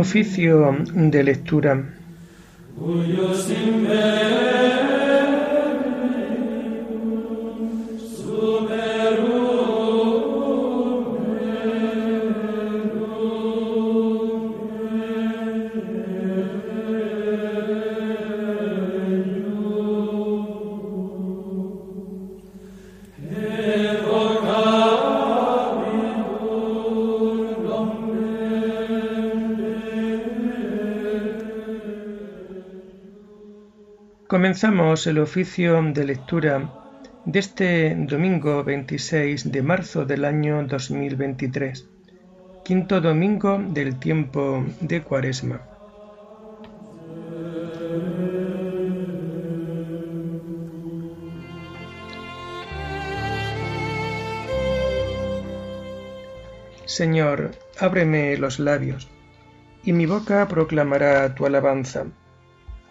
Oficio de lectura. Comenzamos el oficio de lectura de este domingo 26 de marzo del año 2023, quinto domingo del tiempo de Cuaresma. Señor, ábreme los labios, y mi boca proclamará tu alabanza.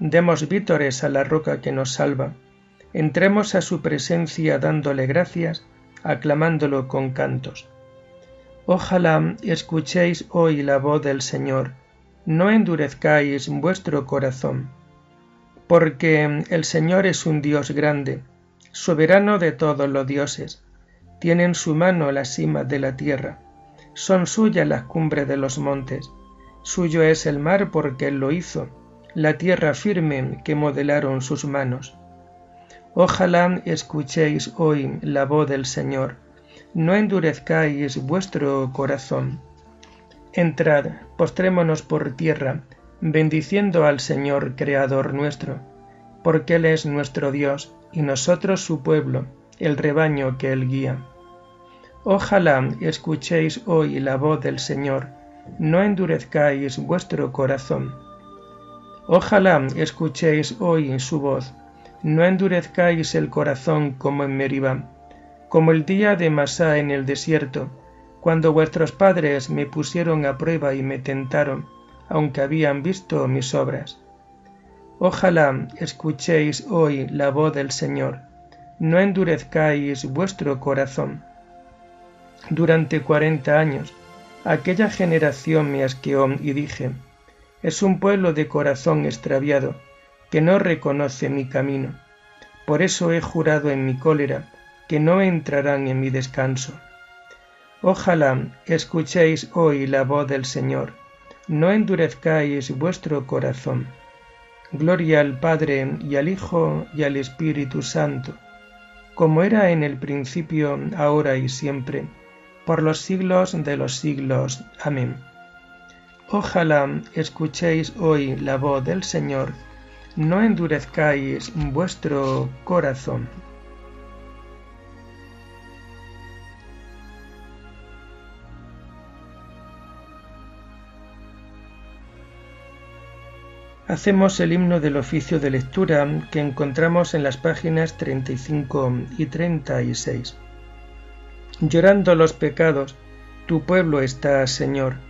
Demos vítores a la roca que nos salva. Entremos a su presencia dándole gracias, aclamándolo con cantos. Ojalá escuchéis hoy la voz del Señor, no endurezcáis vuestro corazón, porque el Señor es un Dios grande, soberano de todos los dioses, tiene en su mano la cima de la tierra, son suyas las cumbres de los montes, suyo es el mar porque él lo hizo, la tierra firme que modelaron sus manos. Ojalá escuchéis hoy la voz del Señor, no endurezcáis vuestro corazón. Entrad, postrémonos por tierra, bendiciendo al Señor Creador nuestro, porque Él es nuestro Dios y nosotros su pueblo, el rebaño que Él guía. Ojalá escuchéis hoy la voz del Señor, no endurezcáis vuestro corazón Ojalá escuchéis hoy su voz, no endurezcáis el corazón como en Meribá, como el día de Masá en el desierto, cuando vuestros padres me pusieron a prueba y me tentaron, aunque habían visto mis obras. Ojalá escuchéis hoy la voz del Señor, no endurezcáis vuestro corazón. Durante cuarenta años, aquella generación me asqueó y dije, es un pueblo de corazón extraviado, que no reconoce mi camino. Por eso he jurado en mi cólera, que no entrarán en mi descanso. Ojalá escuchéis hoy la voz del Señor, no endurezcáis vuestro corazón. Gloria al Padre y al Hijo y al Espíritu Santo, como era en el principio, ahora y siempre, por los siglos de los siglos. Amén. Ojalá escuchéis hoy la voz del Señor, no endurezcáis vuestro corazón. Hacemos el himno del oficio de lectura que encontramos en las páginas 35 y 36. Llorando los pecados, tu pueblo está, Señor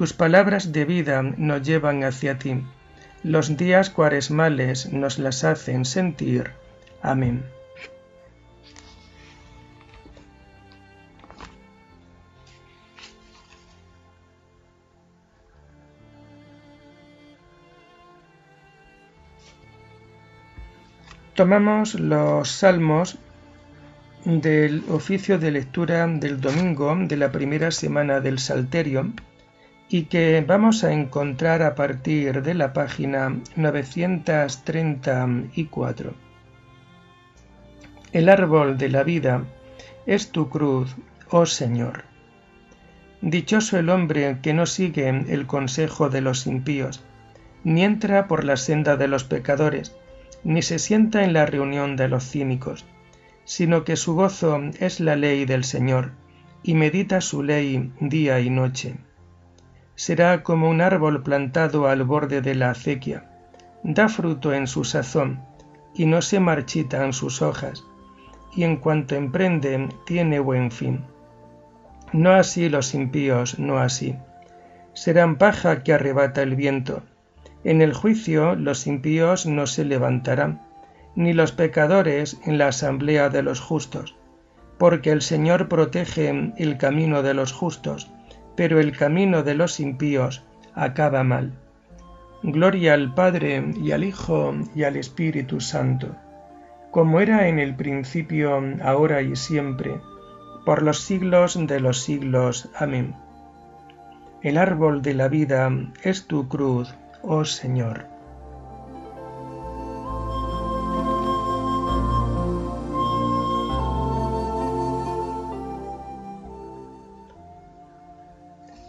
Tus palabras de vida nos llevan hacia ti. Los días cuaresmales nos las hacen sentir. Amén. Tomamos los salmos del oficio de lectura del domingo de la primera semana del Salterio y que vamos a encontrar a partir de la página 934. El árbol de la vida es tu cruz, oh Señor. Dichoso el hombre que no sigue el consejo de los impíos, ni entra por la senda de los pecadores, ni se sienta en la reunión de los cínicos, sino que su gozo es la ley del Señor, y medita su ley día y noche será como un árbol plantado al borde de la acequia, da fruto en su sazón, y no se marchitan sus hojas, y en cuanto emprende tiene buen fin. No así los impíos, no así. Serán paja que arrebata el viento. En el juicio los impíos no se levantarán, ni los pecadores en la asamblea de los justos, porque el Señor protege el camino de los justos, pero el camino de los impíos acaba mal. Gloria al Padre y al Hijo y al Espíritu Santo, como era en el principio, ahora y siempre, por los siglos de los siglos. Amén. El árbol de la vida es tu cruz, oh Señor.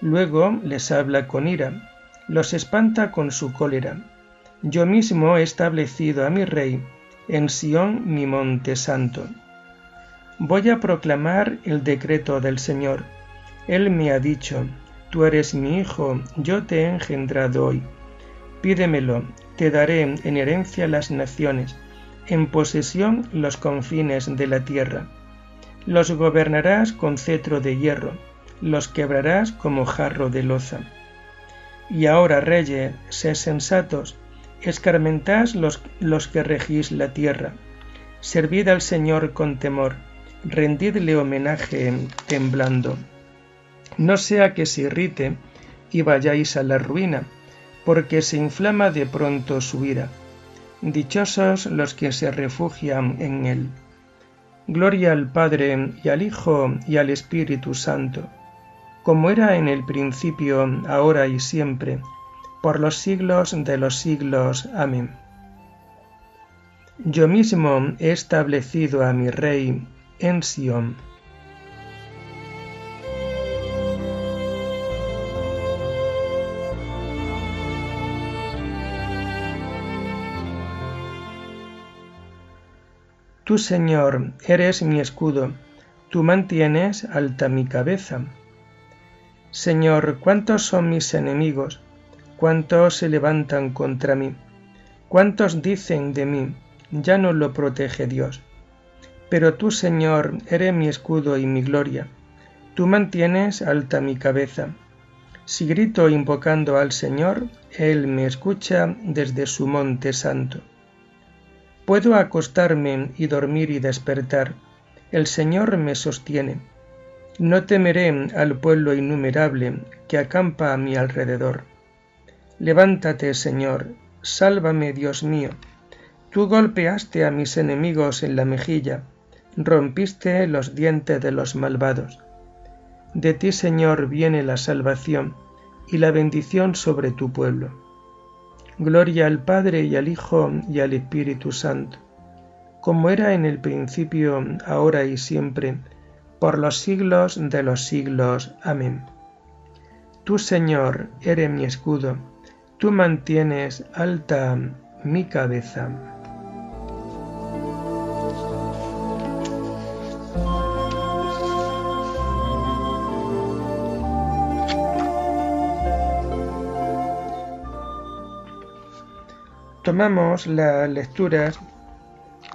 Luego les habla con ira, los espanta con su cólera. Yo mismo he establecido a mi rey en Sión mi monte santo. Voy a proclamar el decreto del Señor. Él me ha dicho, Tú eres mi hijo, yo te he engendrado hoy. Pídemelo, te daré en herencia las naciones, en posesión los confines de la tierra. Los gobernarás con cetro de hierro los quebrarás como jarro de loza. Y ahora, reyes, sed sensatos, escarmentás los, los que regís la tierra. Servid al Señor con temor, rendidle homenaje temblando. No sea que se irrite y vayáis a la ruina, porque se inflama de pronto su ira. Dichosos los que se refugian en él. Gloria al Padre y al Hijo y al Espíritu Santo como era en el principio, ahora y siempre, por los siglos de los siglos. Amén. Yo mismo he establecido a mi Rey en Sión. Tú, Señor, eres mi escudo, tú mantienes alta mi cabeza Señor, cuántos son mis enemigos, cuántos se levantan contra mí, cuántos dicen de mí, ya no lo protege Dios. Pero tú, Señor, eres mi escudo y mi gloria, tú mantienes alta mi cabeza. Si grito invocando al Señor, Él me escucha desde su monte santo. Puedo acostarme y dormir y despertar, el Señor me sostiene no temeré al pueblo innumerable que acampa a mi alrededor. Levántate, Señor, sálvame, Dios mío. Tú golpeaste a mis enemigos en la mejilla, rompiste los dientes de los malvados. De ti, Señor, viene la salvación y la bendición sobre tu pueblo. Gloria al Padre y al Hijo y al Espíritu Santo, como era en el principio, ahora y siempre, por los siglos de los siglos. Amén. Tú, Señor, eres mi escudo, tú mantienes alta mi cabeza. Tomamos las lecturas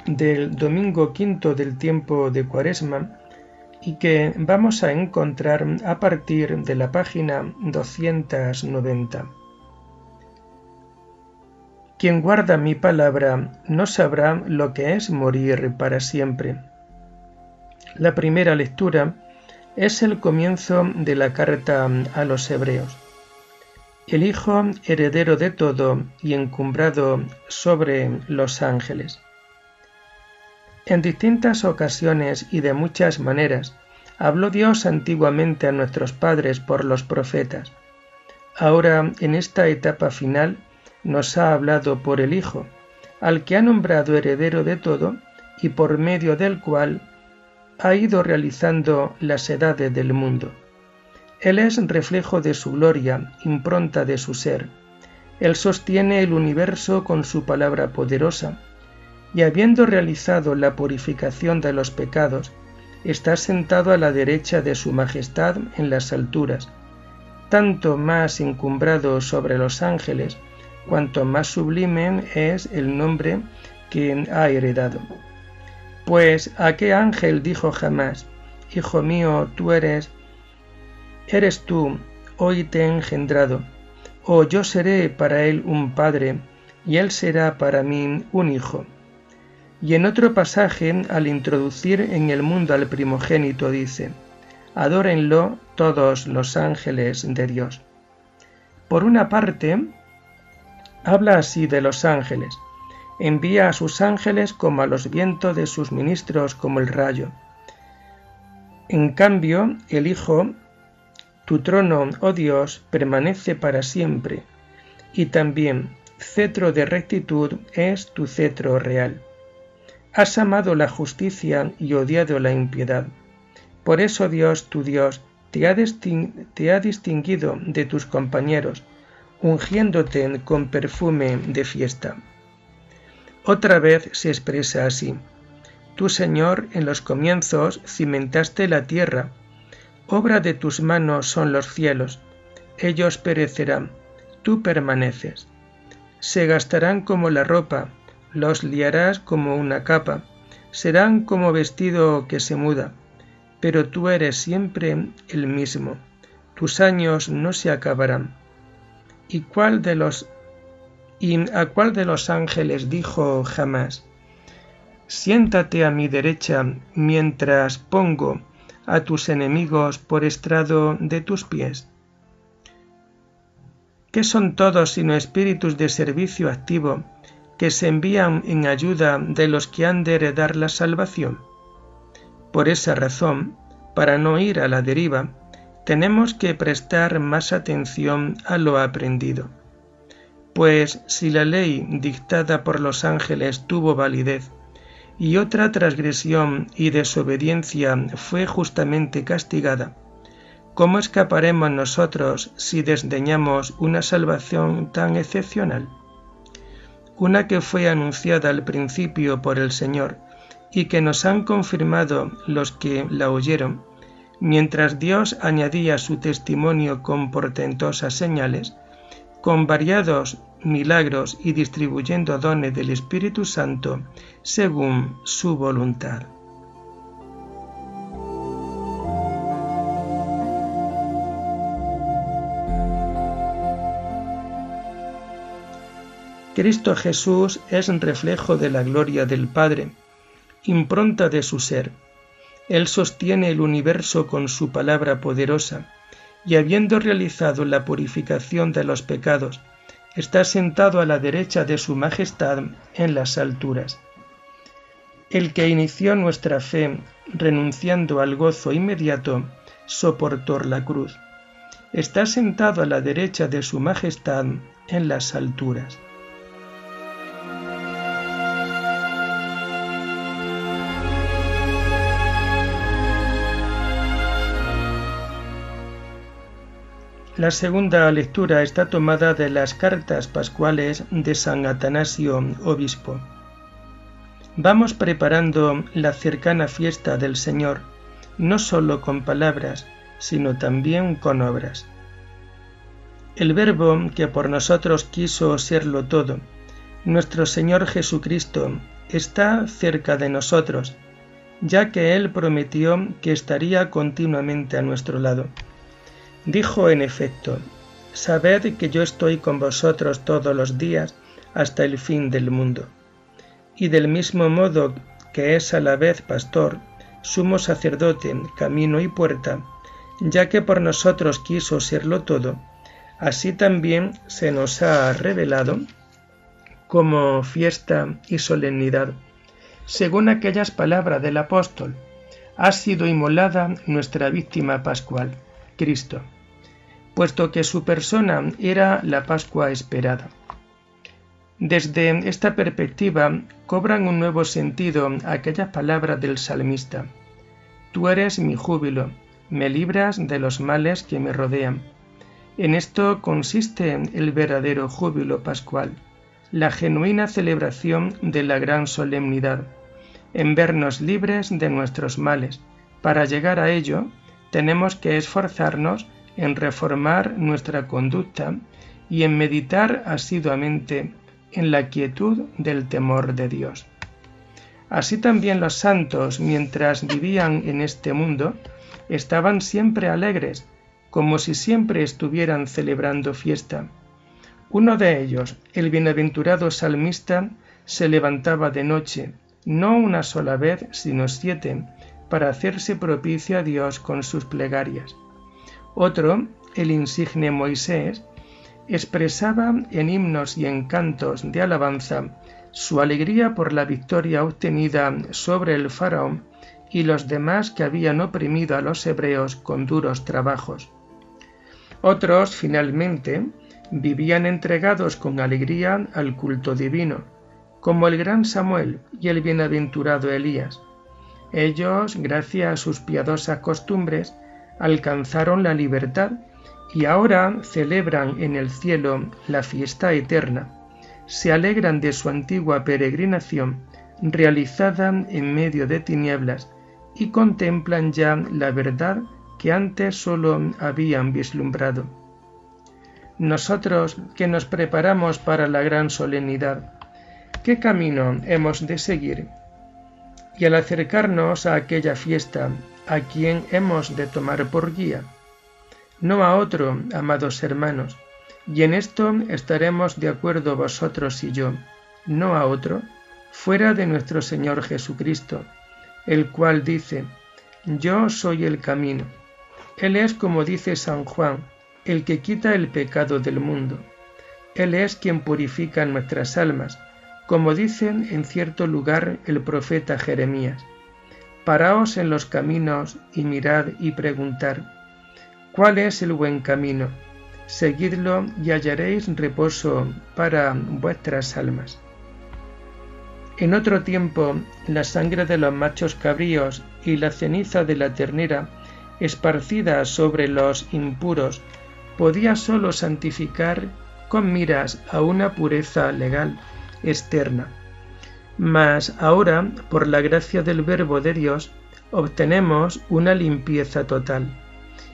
del domingo quinto del tiempo de Cuaresma y que vamos a encontrar a partir de la página 290. Quien guarda mi palabra no sabrá lo que es morir para siempre. La primera lectura es el comienzo de la carta a los hebreos. El Hijo heredero de todo y encumbrado sobre los ángeles. En distintas ocasiones y de muchas maneras habló Dios antiguamente a nuestros padres por los profetas. Ahora, en esta etapa final, nos ha hablado por el Hijo, al que ha nombrado heredero de todo y por medio del cual ha ido realizando las edades del mundo. Él es reflejo de su gloria, impronta de su ser. Él sostiene el universo con su palabra poderosa, y habiendo realizado la purificación de los pecados, está sentado a la derecha de su majestad en las alturas, tanto más encumbrado sobre los ángeles, cuanto más sublime es el nombre que ha heredado. Pues a qué ángel dijo jamás, Hijo mío, tú eres, eres tú, hoy te he engendrado, o yo seré para él un padre, y él será para mí un hijo. Y en otro pasaje, al introducir en el mundo al primogénito, dice, Adórenlo todos los ángeles de Dios. Por una parte, habla así de los ángeles, envía a sus ángeles como a los vientos de sus ministros como el rayo. En cambio, el Hijo, tu trono, oh Dios, permanece para siempre, y también cetro de rectitud es tu cetro real. Has amado la justicia y odiado la impiedad. Por eso Dios, tu Dios, te ha, te ha distinguido de tus compañeros, ungiéndote con perfume de fiesta. Otra vez se expresa así. Tú, Señor, en los comienzos cimentaste la tierra. Obra de tus manos son los cielos. Ellos perecerán. Tú permaneces. Se gastarán como la ropa. Los liarás como una capa. Serán como vestido que se muda. Pero tú eres siempre el mismo. Tus años no se acabarán. ¿Y cuál de los ¿Y a cuál de los ángeles dijo jamás, Siéntate a mi derecha mientras pongo a tus enemigos por estrado de tus pies? ¿Qué son todos sino espíritus de servicio activo que se envían en ayuda de los que han de heredar la salvación? Por esa razón, para no ir a la deriva, tenemos que prestar más atención a lo aprendido pues si la ley dictada por los ángeles tuvo validez, y otra transgresión y desobediencia fue justamente castigada, ¿cómo escaparemos nosotros si desdeñamos una salvación tan excepcional? Una que fue anunciada al principio por el Señor y que nos han confirmado los que la oyeron, mientras Dios añadía su testimonio con portentosas señales, con variados milagros y distribuyendo dones del Espíritu Santo según su voluntad. Cristo Jesús es reflejo de la gloria del Padre, impronta de su ser. Él sostiene el universo con su palabra poderosa y habiendo realizado la purificación de los pecados, está sentado a la derecha de su majestad en las alturas. El que inició nuestra fe, renunciando al gozo inmediato, soportó la cruz. Está sentado a la derecha de su majestad en las alturas. La segunda lectura está tomada de las cartas pascuales de San Atanasio, obispo. Vamos preparando la cercana fiesta del Señor, no sólo con palabras, sino también con obras. El Verbo que por nosotros quiso serlo todo, nuestro Señor Jesucristo, está cerca de nosotros, ya que Él prometió que estaría continuamente a nuestro lado. Dijo en efecto, Sabed que yo estoy con vosotros todos los días hasta el fin del mundo. Y del mismo modo que es a la vez pastor, sumo sacerdote, camino y puerta, ya que por nosotros quiso serlo todo, así también se nos ha revelado como fiesta y solemnidad, según aquellas palabras del apóstol, ha sido inmolada nuestra víctima pascual, Cristo, puesto que su persona era la Pascua esperada. Desde esta perspectiva cobran un nuevo sentido aquellas palabras del salmista. Tú eres mi júbilo, me libras de los males que me rodean. En esto consiste el verdadero júbilo pascual, la genuina celebración de la gran solemnidad, en vernos libres de nuestros males. Para llegar a ello, tenemos que esforzarnos en reformar nuestra conducta y en meditar asiduamente en la quietud del temor de Dios. Así también los santos, mientras vivían en este mundo, estaban siempre alegres, como si siempre estuvieran celebrando fiesta. Uno de ellos, el bienaventurado salmista, se levantaba de noche, no una sola vez, sino siete, para hacerse propicio a Dios con sus plegarias. Otro, el insigne Moisés, expresaba en himnos y en cantos de alabanza su alegría por la victoria obtenida sobre el faraón y los demás que habían oprimido a los hebreos con duros trabajos. Otros, finalmente, vivían entregados con alegría al culto divino, como el gran Samuel y el bienaventurado Elías. Ellos, gracias a sus piadosas costumbres, alcanzaron la libertad y ahora celebran en el cielo la fiesta eterna, se alegran de su antigua peregrinación realizada en medio de tinieblas y contemplan ya la verdad que antes sólo habían vislumbrado. Nosotros que nos preparamos para la gran solemnidad, ¿qué camino hemos de seguir? Y al acercarnos a aquella fiesta, ¿a quién hemos de tomar por guía? no a otro, amados hermanos, y en esto estaremos de acuerdo vosotros y yo, no a otro, fuera de nuestro Señor Jesucristo, el cual dice, Yo soy el camino. Él es, como dice San Juan, el que quita el pecado del mundo. Él es quien purifica nuestras almas, como dicen en cierto lugar el profeta Jeremías. Paraos en los caminos y mirad y preguntad, ¿Cuál es el buen camino? Seguidlo y hallaréis reposo para vuestras almas. En otro tiempo, la sangre de los machos cabríos y la ceniza de la ternera, esparcida sobre los impuros, podía sólo santificar con miras a una pureza legal externa. Mas ahora, por la gracia del Verbo de Dios, obtenemos una limpieza total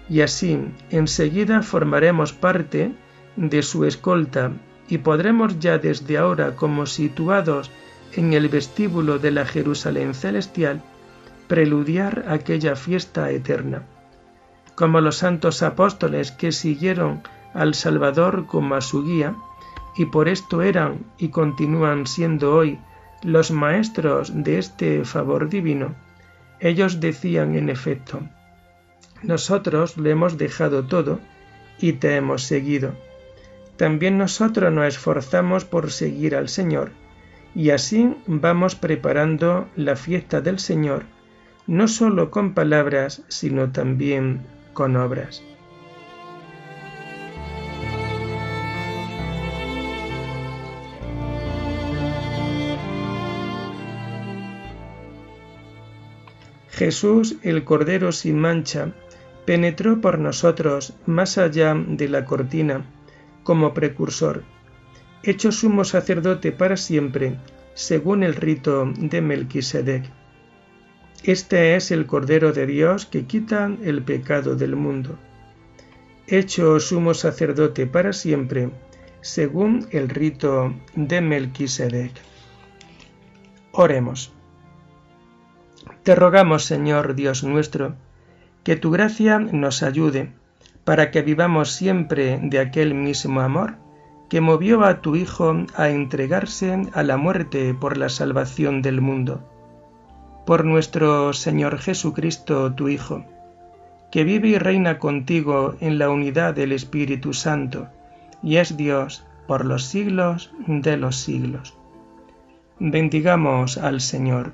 y así enseguida formaremos parte de su escolta y podremos ya desde ahora como situados en el vestíbulo de la Jerusalén celestial preludiar aquella fiesta eterna. Como los santos apóstoles que siguieron al Salvador como a su guía, y por esto eran y continúan siendo hoy los maestros de este favor divino, ellos decían en efecto, nosotros le hemos dejado todo y te hemos seguido. También nosotros nos esforzamos por seguir al Señor y así vamos preparando la fiesta del Señor, no solo con palabras, sino también con obras. Jesús, el Cordero sin mancha, penetró por nosotros más allá de la cortina como precursor, hecho sumo sacerdote para siempre, según el rito de Melquisedec. Este es el Cordero de Dios que quita el pecado del mundo. Hecho sumo sacerdote para siempre, según el rito de Melquisedec. Oremos. Te rogamos, Señor Dios nuestro, que tu gracia nos ayude para que vivamos siempre de aquel mismo amor que movió a tu Hijo a entregarse a la muerte por la salvación del mundo. Por nuestro Señor Jesucristo, tu Hijo, que vive y reina contigo en la unidad del Espíritu Santo, y es Dios por los siglos de los siglos. Bendigamos al Señor.